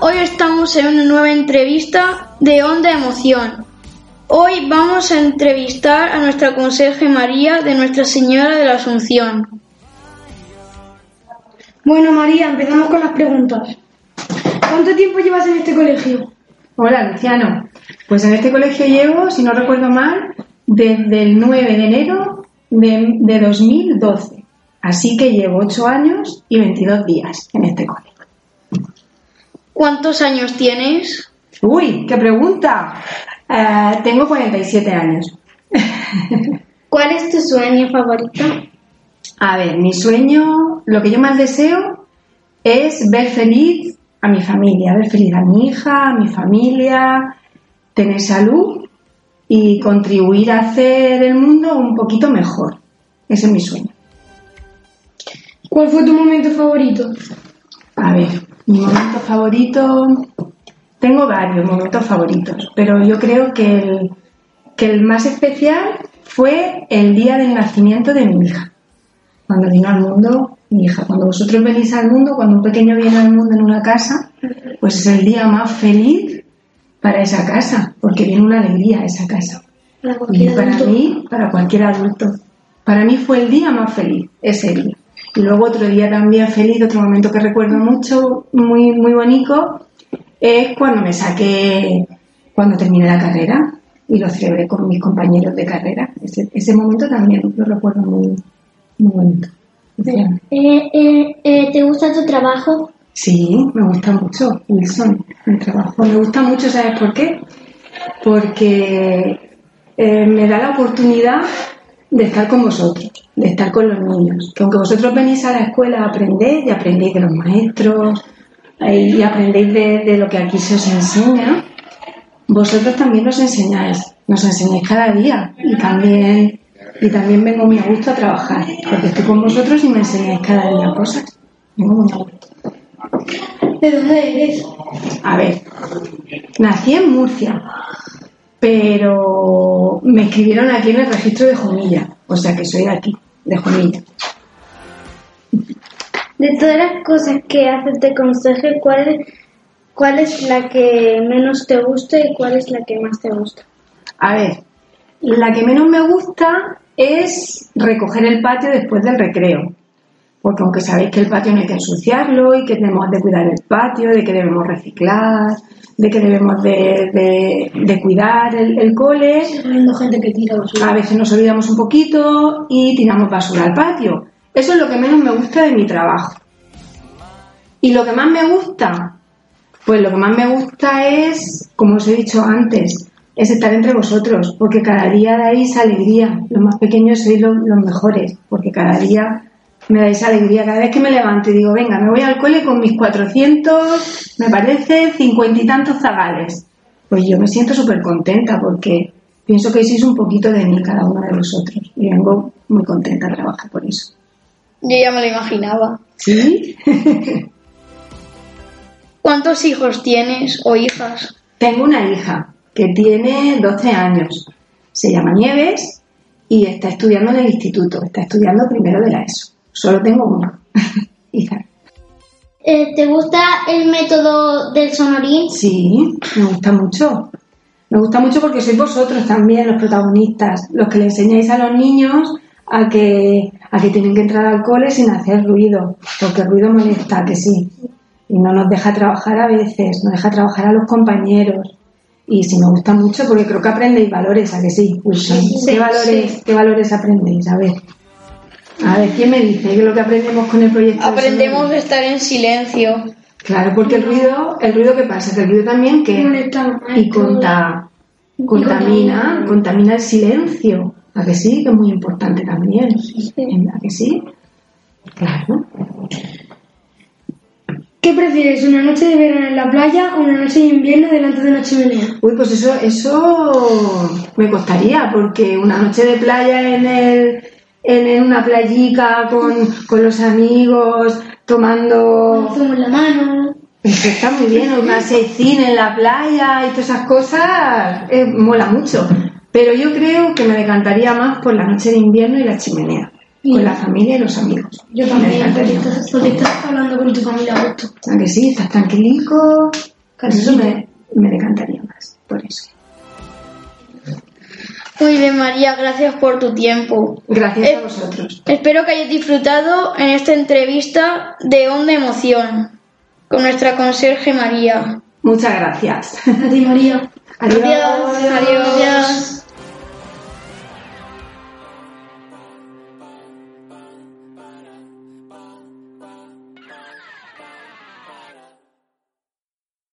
hoy estamos en una nueva entrevista de Onda Emoción. Hoy vamos a entrevistar a nuestra conserje María de Nuestra Señora de la Asunción. Bueno, María, empezamos con las preguntas. ¿Cuánto tiempo llevas en este colegio? Hola, Luciano. Pues en este colegio llevo, si no recuerdo mal, desde el 9 de enero de, de 2012. Así que llevo 8 años y 22 días en este colegio. ¿Cuántos años tienes? Uy, qué pregunta. Eh, tengo 47 años. ¿Cuál es tu sueño favorito? A ver, mi sueño, lo que yo más deseo es ver feliz a mi familia, ver feliz a mi hija, a mi familia, tener salud y contribuir a hacer el mundo un poquito mejor. Ese es mi sueño. ¿Cuál fue tu momento favorito? A ver, mi momento favorito. Tengo varios momentos favoritos, pero yo creo que el, que el más especial fue el día del nacimiento de mi hija. Cuando vino al mundo mi hija. Cuando vosotros venís al mundo, cuando un pequeño viene al mundo en una casa, pues es el día más feliz para esa casa, porque viene una alegría a esa casa. Para Y para adulto. mí, para cualquier adulto. Para mí fue el día más feliz, ese día. Y luego otro día también feliz, otro momento que recuerdo mucho, muy, muy bonito, es cuando me saqué, cuando terminé la carrera y lo celebré con mis compañeros de carrera. Ese, ese momento también lo recuerdo muy, muy bonito. Eh, eh, eh, ¿Te gusta tu trabajo? Sí, me gusta mucho, Wilson, mi trabajo. Me gusta mucho, ¿sabes por qué? Porque me da la oportunidad de estar con vosotros, de estar con los niños. Que aunque vosotros venís a la escuela a aprender y aprendéis de los maestros eh, y aprendéis de, de lo que aquí se os enseña, vosotros también nos enseñáis, nos enseñáis cada día y también, y también vengo muy a gusto a trabajar, porque estoy con vosotros y me enseñáis cada día cosas. Vengo muy a gusto. ¿De dónde eres? A ver, nací en Murcia, pero me escribieron aquí en el registro de Jumilla, o sea que soy de aquí, de Jumilla. De todas las cosas que haces de conserje, ¿cuál es, ¿cuál es la que menos te gusta y cuál es la que más te gusta? A ver, la que menos me gusta es recoger el patio después del recreo, porque aunque sabéis que el patio no hay que ensuciarlo y que tenemos de cuidar el patio, de que debemos reciclar, de que debemos de, de- de cuidar el, el cole, gente que tira basura. A veces nos olvidamos un poquito y tiramos basura al patio. Eso es lo que menos me gusta de mi trabajo. Y lo que más me gusta, pues lo que más me gusta es, como os he dicho antes, es estar entre vosotros, porque cada día dais alegría. Los más pequeños sois los, los mejores, porque cada día me dais alegría. Cada vez que me levanto y digo, venga, me voy al cole con mis 400, me parece, cincuenta y tantos zagales. Pues yo me siento súper contenta porque pienso que sois un poquito de mí cada uno de vosotros y vengo muy contenta a trabajar por eso. Yo ya me lo imaginaba. ¿Sí? ¿Cuántos hijos tienes o hijas? Tengo una hija que tiene 12 años, se llama Nieves y está estudiando en el instituto, está estudiando primero de la ESO. Solo tengo una hija. Eh, ¿Te gusta el método del sonorín? Sí, me gusta mucho. Me gusta mucho porque sois vosotros también los protagonistas, los que le enseñáis a los niños a que, a que tienen que entrar al cole sin hacer ruido, porque el ruido molesta, que sí. Y no nos deja trabajar a veces, no deja trabajar a los compañeros. Y sí me gusta mucho porque creo que aprendéis valores, ¿a que sí? Wilson? ¿Qué, valores, ¿Qué valores aprendéis? A ver. A ver, ¿quién me dice qué es lo que aprendemos con el proyecto? de Aprendemos a estar en silencio. Claro, porque el ruido, el ruido que pasa, que el ruido también que y conta- contamina, contamina el silencio. ¿A que sí? Que es muy importante también. ¿A que sí? Claro. ¿Qué prefieres, una noche de verano en la playa o una noche de invierno delante de una chimenea? Uy, pues eso, eso me costaría, porque una noche de playa en el, en, en una playica con, con los amigos, tomando en la mano. Está muy bien, una cine en la playa y todas esas cosas, eh, mola mucho. Pero yo creo que me decantaría más por la noche de invierno y la chimenea, con la familia y los amigos. Yo también, porque estás, porque estás hablando con tu familia a gusto. ¿A que sí? Estás tranquilico, Por eso me, me decantaría más, por eso. Muy bien, María, gracias por tu tiempo. Gracias Eh, a vosotros. Espero que hayáis disfrutado en esta entrevista de Onda Emoción con nuestra conserje María. Muchas gracias. A ti, María. Adiós. Adiós.